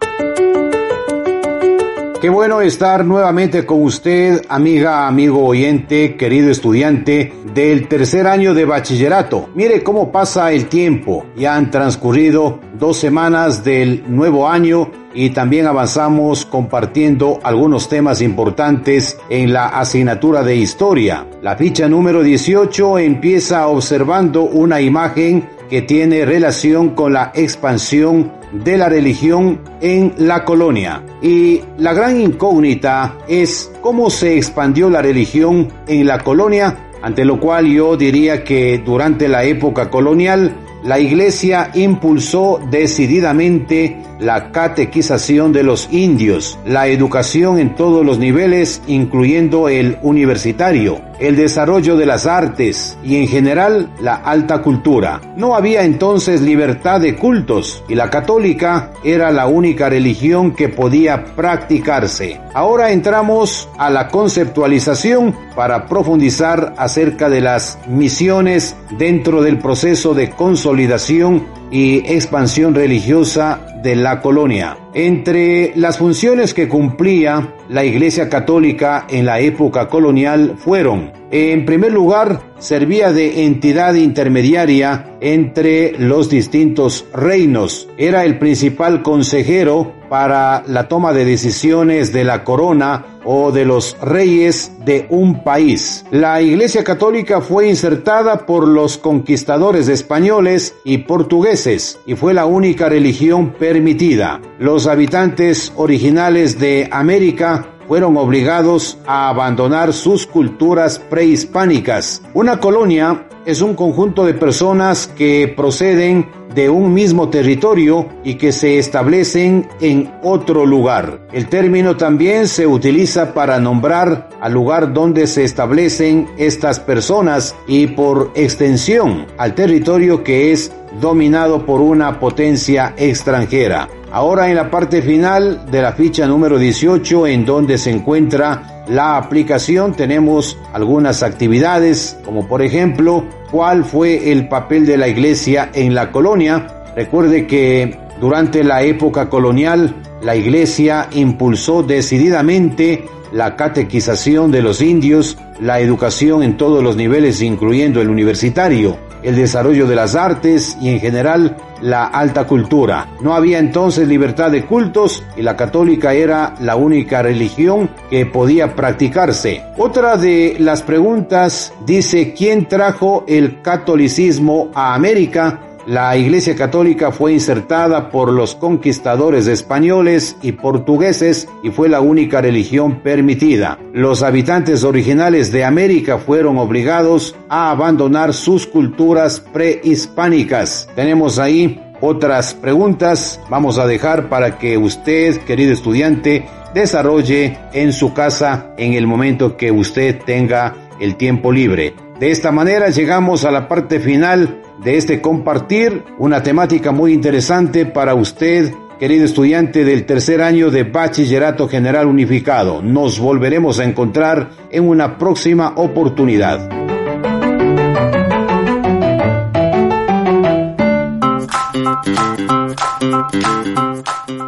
Qué bueno estar nuevamente con usted, amiga, amigo oyente, querido estudiante del tercer año de bachillerato. Mire cómo pasa el tiempo. Ya han transcurrido dos semanas del nuevo año y también avanzamos compartiendo algunos temas importantes en la asignatura de historia. La ficha número 18 empieza observando una imagen que tiene relación con la expansión de la religión en la colonia. Y la gran incógnita es cómo se expandió la religión en la colonia, ante lo cual yo diría que durante la época colonial la Iglesia impulsó decididamente la catequización de los indios, la educación en todos los niveles, incluyendo el universitario, el desarrollo de las artes y en general la alta cultura. No había entonces libertad de cultos y la católica era la única religión que podía practicarse. Ahora entramos a la conceptualización para profundizar acerca de las misiones dentro del proceso de consolidación y expansión religiosa de la colonia. Entre las funciones que cumplía la Iglesia Católica en la época colonial fueron, en primer lugar, servía de entidad intermediaria entre los distintos reinos. Era el principal consejero para la toma de decisiones de la corona o de los reyes de un país. La Iglesia Católica fue insertada por los conquistadores españoles y portugueses y fue la única religión permitida. Los habitantes originales de América fueron obligados a abandonar sus culturas prehispánicas. Una colonia es un conjunto de personas que proceden de un mismo territorio y que se establecen en otro lugar. El término también se utiliza para nombrar al lugar donde se establecen estas personas y por extensión al territorio que es dominado por una potencia extranjera. Ahora en la parte final de la ficha número 18 en donde se encuentra la aplicación tenemos algunas actividades como por ejemplo cuál fue el papel de la iglesia en la colonia. Recuerde que durante la época colonial la Iglesia impulsó decididamente la catequización de los indios, la educación en todos los niveles incluyendo el universitario, el desarrollo de las artes y en general la alta cultura. No había entonces libertad de cultos y la católica era la única religión que podía practicarse. Otra de las preguntas dice, ¿quién trajo el catolicismo a América? La Iglesia Católica fue insertada por los conquistadores españoles y portugueses y fue la única religión permitida. Los habitantes originales de América fueron obligados a abandonar sus culturas prehispánicas. Tenemos ahí otras preguntas. Vamos a dejar para que usted, querido estudiante, desarrolle en su casa en el momento que usted tenga el tiempo libre. De esta manera llegamos a la parte final de este compartir, una temática muy interesante para usted, querido estudiante del tercer año de Bachillerato General Unificado. Nos volveremos a encontrar en una próxima oportunidad.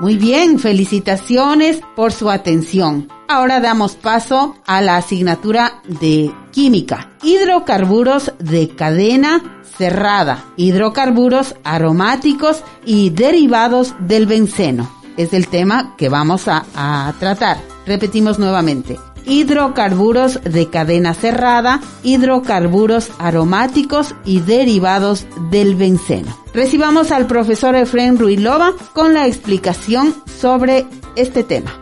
Muy bien, felicitaciones por su atención. Ahora damos paso a la asignatura de química. Hidrocarburos de cadena cerrada. Hidrocarburos aromáticos y derivados del benceno. Es el tema que vamos a, tratar. Repetimos nuevamente hidrocarburos de cadena cerrada, hidrocarburos aromáticos y derivados del benceno. Recibamos al profesor Efraín Ruilova con la explicación sobre este tema.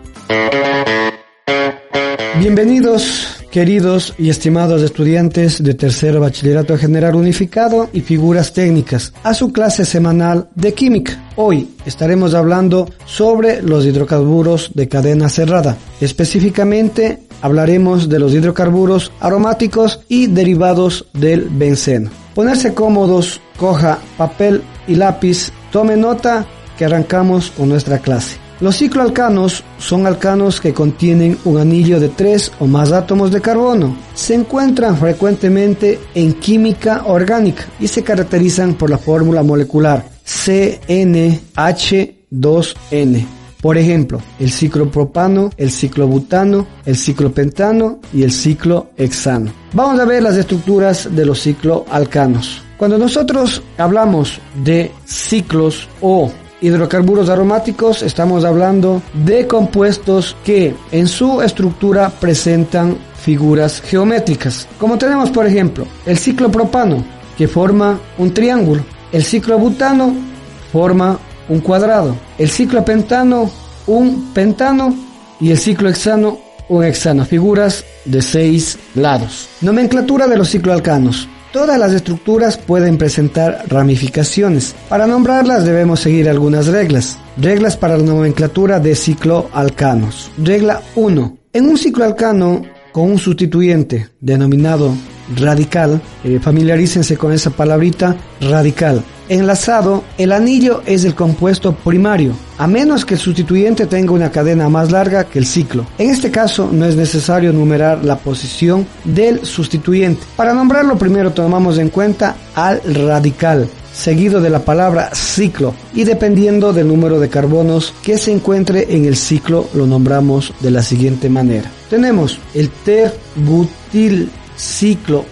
Bienvenidos queridos y estimados estudiantes de tercer bachillerato general unificado y figuras técnicas, a su clase semanal de química. Hoy estaremos hablando sobre los hidrocarburos de cadena cerrada. Específicamente hablaremos de los hidrocarburos aromáticos y derivados del benceno. Ponerse cómodos, coja papel y lápiz, tome nota que arrancamos con nuestra clase. Los cicloalcanos son alcanos que contienen un anillo de tres o más átomos de carbono. Se encuentran frecuentemente en química orgánica y se caracterizan por la fórmula molecular CNH2N. Por ejemplo, el ciclopropano, el ciclobutano, el ciclopentano y el ciclohexano. Vamos a ver las estructuras de los cicloalcanos. Cuando nosotros hablamos de ciclos o hidrocarburos aromáticos estamos hablando de compuestos que en su estructura presentan figuras geométricas. Como tenemos por ejemplo el ciclo propano que forma un triángulo, el ciclo butano forma un cuadrado, el ciclo pentano un pentano y el ciclo hexano un hexano, figuras de seis lados. Nomenclatura de los cicloalcanos. Todas las estructuras pueden presentar ramificaciones. Para nombrarlas debemos seguir algunas reglas. Reglas para la nomenclatura de cicloalcanos. Regla 1. En un cicloalcano con un sustituyente denominado radical, eh, familiarícense con esa palabrita radical. Enlazado, el anillo es el compuesto primario, a menos que el sustituyente tenga una cadena más larga que el ciclo. En este caso no es necesario numerar la posición del sustituyente. Para nombrarlo primero tomamos en cuenta al radical, seguido de la palabra ciclo y dependiendo del número de carbonos que se encuentre en el ciclo lo nombramos de la siguiente manera. Tenemos el terbutil ciclo.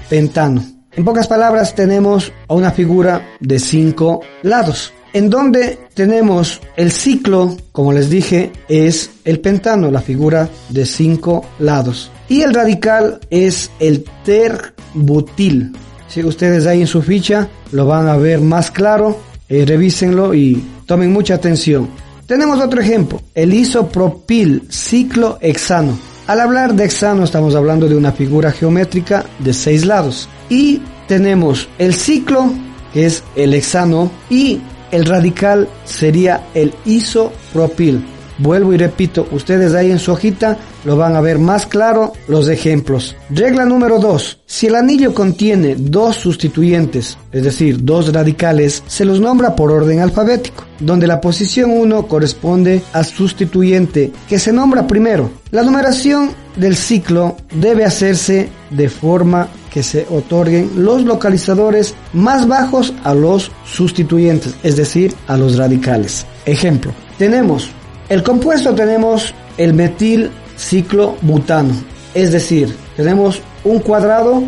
En pocas palabras tenemos una figura de cinco lados. En donde tenemos el ciclo, como les dije, es el pentano, la figura de cinco lados. Y el radical es el terbutil, si ustedes ahí en su ficha lo van a ver más claro, eh, revísenlo y tomen mucha atención. Tenemos otro ejemplo, el isopropil ciclo hexano. Al hablar de hexano estamos hablando de una figura geométrica de seis lados. Y tenemos el ciclo, que es el hexano, y el radical sería el isopropil. Vuelvo y repito, ustedes ahí en su hojita lo van a ver más claro los ejemplos. Regla número 2. Si el anillo contiene dos sustituyentes, es decir, dos radicales, se los nombra por orden alfabético, donde la posición 1 corresponde al sustituyente que se nombra primero. La numeración del ciclo debe hacerse de forma que se otorguen los localizadores más bajos a los sustituyentes, es decir, a los radicales. Ejemplo, tenemos El compuesto tenemos el metil ciclobutano, es decir, tenemos un cuadrado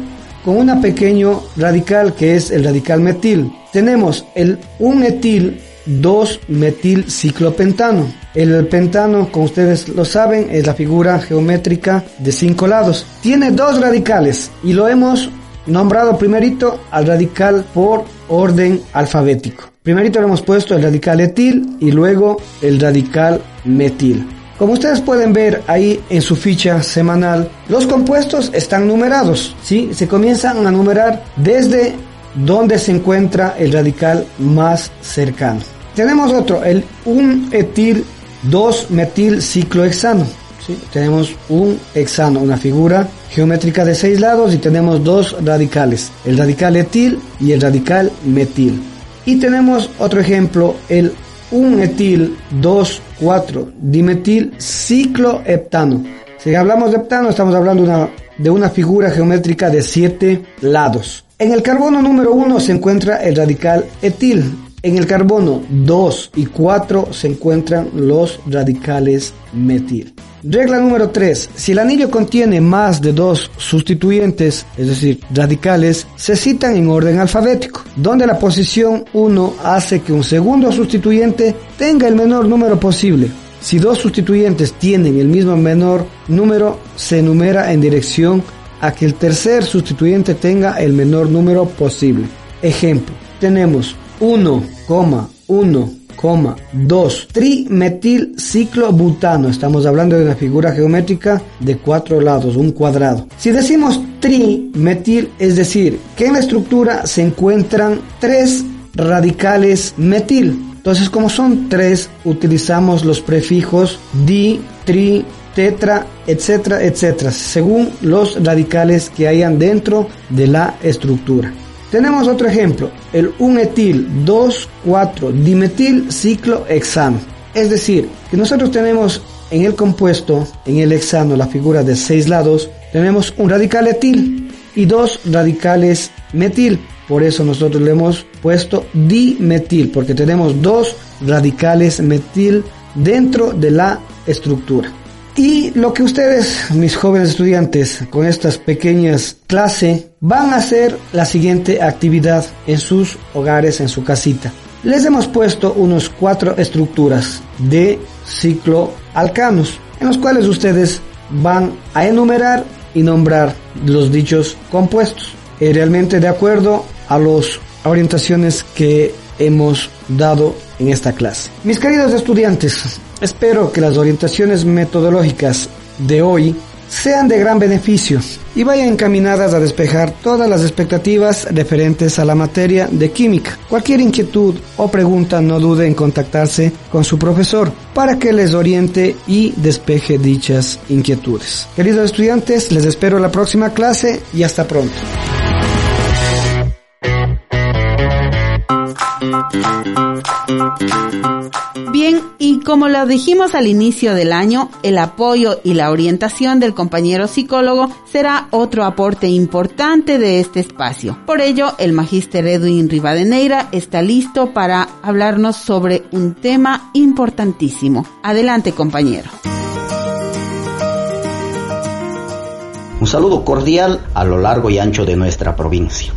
con un pequeño radical que es el radical metil. Tenemos el un etil 2 metil ciclopentano. El pentano, como ustedes lo saben, es la figura geométrica de cinco lados. Tiene dos radicales y lo hemos nombrado primerito al radical por orden alfabético. Primerito le hemos puesto el radical etil y luego el radical metil. Como ustedes pueden ver ahí en su ficha semanal, los compuestos están numerados, ¿sí? Se comienzan a numerar desde donde se encuentra el radical más cercano. Tenemos otro, el 1 etil 2 metil ciclohexano. ¿sí? Tenemos un hexano, una figura geométrica de seis lados y tenemos dos radicales, el radical etil y el radical metil. Y tenemos otro ejemplo, el 1 etil 2 4 dimetil cicloheptano. Si hablamos de heptano estamos hablando de una, de una figura geométrica de siete lados. En el carbono número 1 se encuentra el radical etil, en el carbono 2 y 4 se encuentran los radicales metil. Regla número 3. Si el anillo contiene más de dos sustituyentes, es decir, radicales, se citan en orden alfabético, donde la posición 1 hace que un segundo sustituyente tenga el menor número posible. Si dos sustituyentes tienen el mismo menor número, se enumera en dirección a que el tercer sustituyente tenga el menor número posible. Ejemplo, tenemos 1,1 2 trimetilciclobutano. Estamos hablando de una figura geométrica de cuatro lados, un cuadrado. Si decimos trimetil, es decir, que en la estructura se encuentran tres radicales metil. Entonces, como son tres, utilizamos los prefijos di, tri, tetra, etcétera, etcétera, según los radicales que hayan dentro de la estructura. Tenemos otro ejemplo, el 1-etil 2,4 dimetil ciclohexano. Es decir, que nosotros tenemos en el compuesto, en el hexano, la figura de seis lados, tenemos un radical etil y dos radicales metil. Por eso nosotros le hemos puesto dimetil, porque tenemos dos radicales metil dentro de la estructura. Y lo que ustedes, mis jóvenes estudiantes, con estas pequeñas clases, van a hacer la siguiente actividad en sus hogares, en su casita. Les hemos puesto unos cuatro estructuras de ciclo alcanos, en los cuales ustedes van a enumerar y nombrar los dichos compuestos, eh, realmente de acuerdo a las orientaciones que hemos dado en esta clase. Mis queridos estudiantes, espero que las orientaciones metodológicas de hoy sean de gran beneficio y vayan encaminadas a despejar todas las expectativas referentes a la materia de química. Cualquier inquietud o pregunta no dude en contactarse con su profesor para que les oriente y despeje dichas inquietudes. Queridos estudiantes, les espero en la próxima clase y hasta pronto. Bien, y como lo dijimos al inicio del año, el apoyo y la orientación del compañero psicólogo será otro aporte importante de este espacio. Por ello, el magíster Edwin Rivadeneira está listo para hablarnos sobre un tema importantísimo. Adelante, compañero. Un saludo cordial a lo largo y ancho de nuestra provincia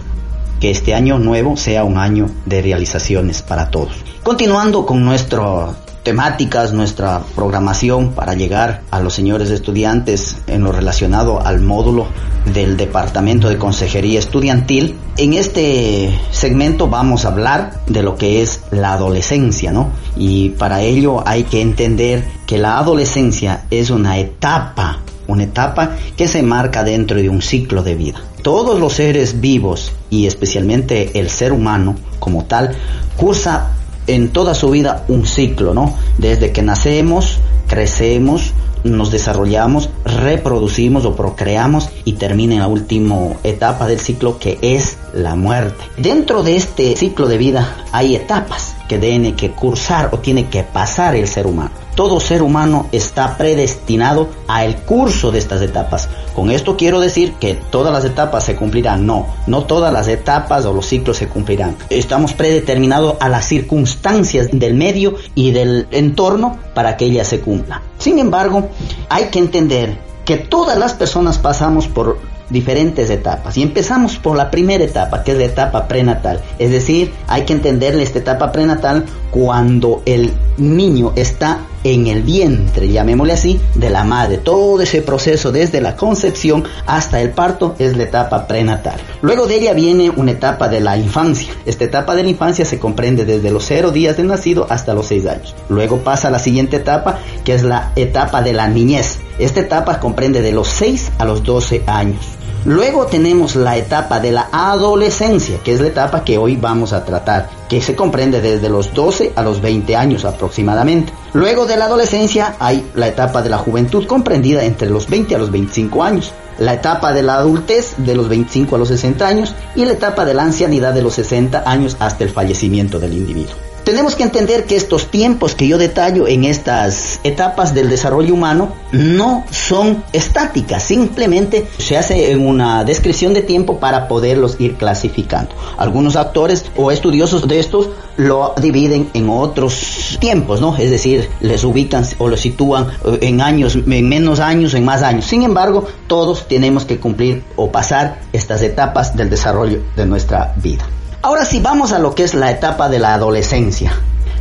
que este año nuevo sea un año de realizaciones para todos. Continuando con nuestras temáticas, nuestra programación para llegar a los señores estudiantes en lo relacionado al módulo del Departamento de Consejería Estudiantil. En este segmento vamos a hablar de lo que es la adolescencia, ¿no? Y para ello hay que entender que la adolescencia es una etapa, una etapa que se marca dentro de un ciclo de vida. Todos los seres vivos y especialmente el ser humano como tal cursa en toda su vida un ciclo, ¿no? Desde que nacemos, crecemos, nos desarrollamos, reproducimos o procreamos y termina en la última etapa del ciclo que es la muerte. Dentro de este ciclo de vida hay etapas que tiene que cursar o tiene que pasar el ser humano. Todo ser humano está predestinado al curso de estas etapas. Con esto quiero decir que todas las etapas se cumplirán. No, no todas las etapas o los ciclos se cumplirán. Estamos predeterminados a las circunstancias del medio y del entorno para que ella se cumpla. Sin embargo, hay que entender que todas las personas pasamos por diferentes etapas. Y empezamos por la primera etapa, que es la etapa prenatal. Es decir, hay que entenderle esta etapa prenatal cuando el niño está en el vientre, llamémosle así, de la madre. Todo ese proceso desde la concepción hasta el parto es la etapa prenatal. Luego de ella viene una etapa de la infancia. Esta etapa de la infancia se comprende desde los cero días de nacido hasta los seis años. Luego pasa a la siguiente etapa, que es la etapa de la niñez. Esta etapa comprende de los 6 a los 12 años. Luego tenemos la etapa de la adolescencia, que es la etapa que hoy vamos a tratar, que se comprende desde los 12 a los 20 años aproximadamente. Luego de la adolescencia hay la etapa de la juventud comprendida entre los 20 a los 25 años, la etapa de la adultez de los 25 a los 60 años y la etapa de la ancianidad de los 60 años hasta el fallecimiento del individuo. Tenemos que entender que estos tiempos que yo detallo en estas etapas del desarrollo humano no son estáticas, simplemente se hace en una descripción de tiempo para poderlos ir clasificando. Algunos actores o estudiosos de estos lo dividen en otros tiempos, ¿no? Es decir, les ubican o los sitúan en años, en menos años, en más años. Sin embargo, todos tenemos que cumplir o pasar estas etapas del desarrollo de nuestra vida. Ahora sí, vamos a lo que es la etapa de la adolescencia.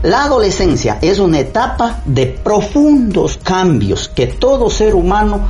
La adolescencia es una etapa de profundos cambios que todo ser humano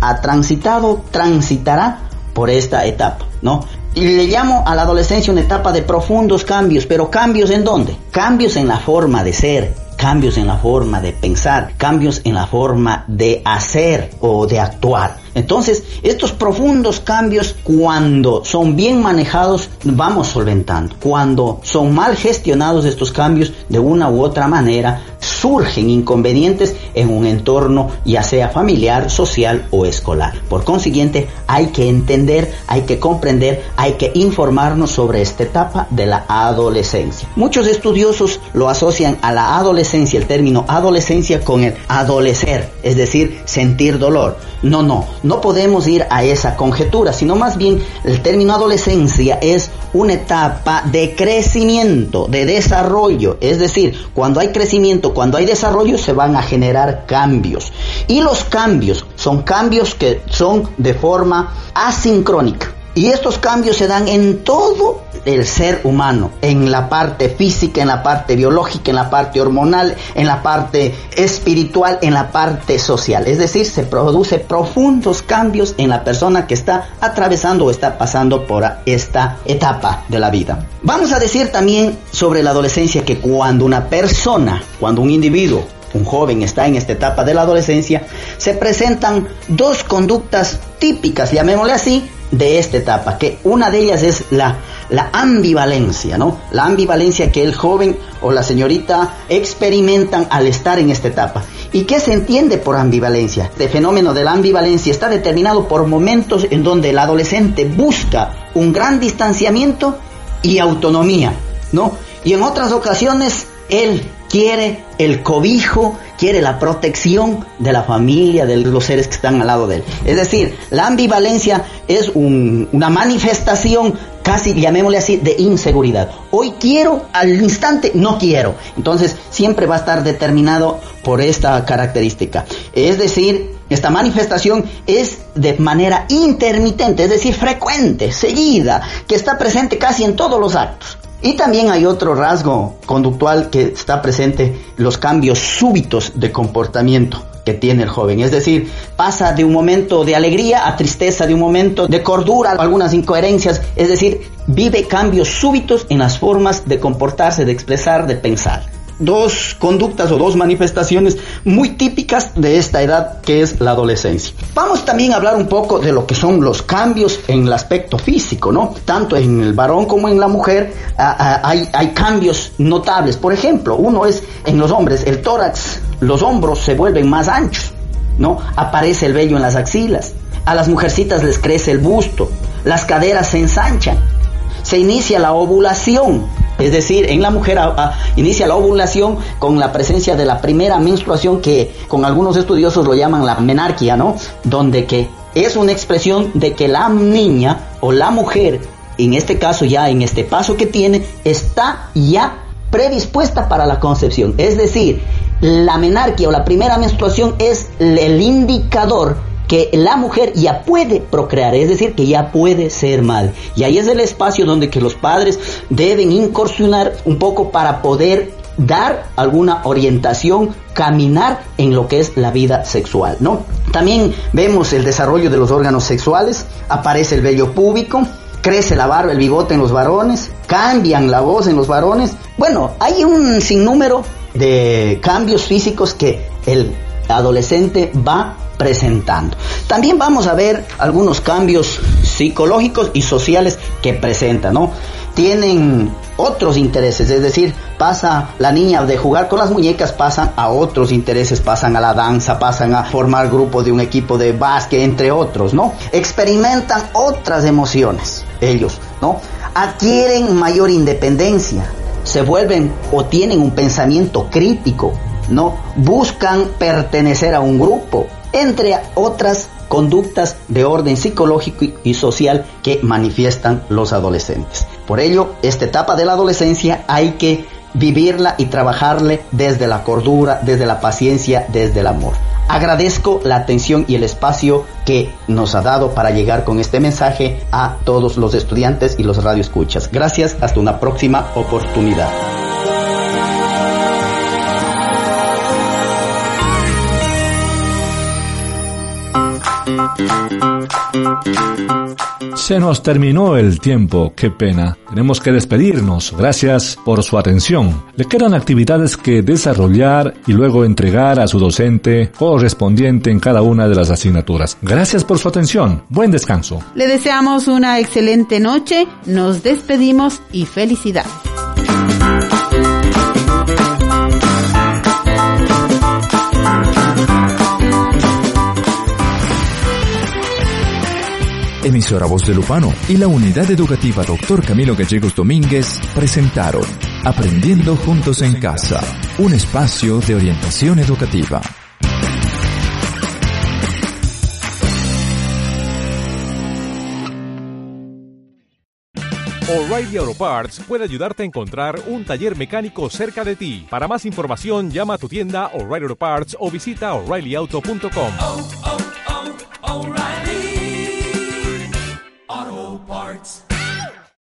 ha transitado, transitará por esta etapa, ¿no? Y le llamo a la adolescencia una etapa de profundos cambios, pero cambios en dónde? Cambios en la forma de ser, cambios en la forma de pensar, cambios en la forma de hacer o de actuar. Entonces, estos profundos cambios, cuando son bien manejados, vamos solventando. Cuando son mal gestionados estos cambios, de una u otra manera, surgen inconvenientes en un entorno, ya sea familiar, social o escolar. Por consiguiente, hay que entender, hay que comprender, hay que informarnos sobre esta etapa de la adolescencia. Muchos estudiosos lo asocian a la adolescencia, el término adolescencia, con el adolecer, es decir, sentir dolor. No, no, no podemos ir a esa conjetura, sino más bien el término adolescencia es una etapa de crecimiento, de desarrollo. Es decir, cuando hay crecimiento, cuando hay desarrollo, se van a generar cambios. Y los cambios son cambios que son de forma asincrónica. Y estos cambios se dan en todo el ser humano, en la parte física, en la parte biológica, en la parte hormonal, en la parte espiritual, en la parte social. Es decir, se produce profundos cambios en la persona que está atravesando o está pasando por esta etapa de la vida. Vamos a decir también sobre la adolescencia que cuando una persona, cuando un individuo un joven está en esta etapa de la adolescencia, se presentan dos conductas típicas, llamémosle así, de esta etapa, que una de ellas es la, la ambivalencia, ¿no? La ambivalencia que el joven o la señorita experimentan al estar en esta etapa. ¿Y qué se entiende por ambivalencia? Este fenómeno de la ambivalencia está determinado por momentos en donde el adolescente busca un gran distanciamiento y autonomía, ¿no? Y en otras ocasiones él quiere el cobijo, quiere la protección de la familia, de los seres que están al lado de él. Es decir, la ambivalencia es una manifestación casi, llamémosle así, de inseguridad. Hoy quiero, al instante no quiero. Entonces, siempre va a estar determinado por esta característica. Es decir, esta manifestación es de manera intermitente, es decir, frecuente, seguida, que está presente casi en todos los actos. Y también hay otro rasgo conductual que está presente, los cambios súbitos de comportamiento que tiene el joven. Es decir, pasa de un momento de alegría a tristeza, de un momento de cordura, algunas incoherencias. Es decir, vive cambios súbitos en las formas de comportarse, de expresar, de pensar dos conductas o dos manifestaciones muy típicas de esta edad que es la adolescencia. Vamos también a hablar un poco de lo que son los cambios en el aspecto físico, ¿no? Tanto en el varón como en la mujer hay, hay cambios notables. Por ejemplo, uno es en los hombres, el tórax, los hombros se vuelven más anchos, ¿no? Aparece el vello en las axilas. A las mujercitas les crece el busto, las caderas se ensanchan se inicia la ovulación. Es decir, en la mujer inicia la ovulación con la presencia de la primera menstruación que con algunos estudiosos lo llaman la menarquia, ¿no? Donde que es una expresión de que la niña o la mujer, en este caso ya en este paso que tiene, está ya predispuesta para la concepción. Es decir, la menarquia o la primera menstruación es el indicador que la mujer ya puede procrear, es decir, que ya puede ser madre. Y ahí es el espacio donde que los padres deben incursionar un poco para poder dar alguna orientación, caminar en lo que es la vida sexual, ¿no? También vemos el desarrollo de los órganos sexuales, aparece el vello púbico, crece la barba, el bigote en los varones, cambian la voz en los varones. Bueno, hay un sinnúmero de cambios físicos que el adolescente va presentando. También vamos a ver algunos cambios psicológicos y sociales que presenta, ¿no? Tienen otros intereses, es decir, pasa la niña de jugar con las muñecas, pasan a otros intereses, pasan a la danza, pasan a formar grupo de un equipo de básquet, entre otros, ¿no? Experimentan otras emociones, ellos, ¿no? Adquieren mayor independencia, se vuelven o tienen un pensamiento crítico, ¿no? Buscan pertenecer a un grupo, entre otras conductas de orden psicológico y social que manifiestan los adolescentes. Por ello, esta etapa de la adolescencia hay que vivirla y trabajarle desde la cordura, desde la paciencia, desde el amor. Agradezco la atención y el espacio que nos ha dado para llegar con este mensaje a todos los estudiantes y los radioescuchas. Gracias, hasta una próxima oportunidad. Se nos terminó el tiempo, qué pena. Tenemos que despedirnos. Gracias por su atención. Le quedan actividades que desarrollar y luego entregar a su docente correspondiente en cada una de las asignaturas. Gracias por su atención. Buen descanso. Le deseamos una excelente noche. Nos despedimos y felicidad. Emisora Voz de Lupano y la unidad educativa Dr. Camilo Gallegos Domínguez presentaron Aprendiendo Juntos en Casa, un espacio de orientación educativa. O'Reilly Auto Parts puede ayudarte a encontrar un taller mecánico cerca de ti. Para más información, llama a tu tienda O'Reilly Auto Parts o visita oreillyauto.com. parts.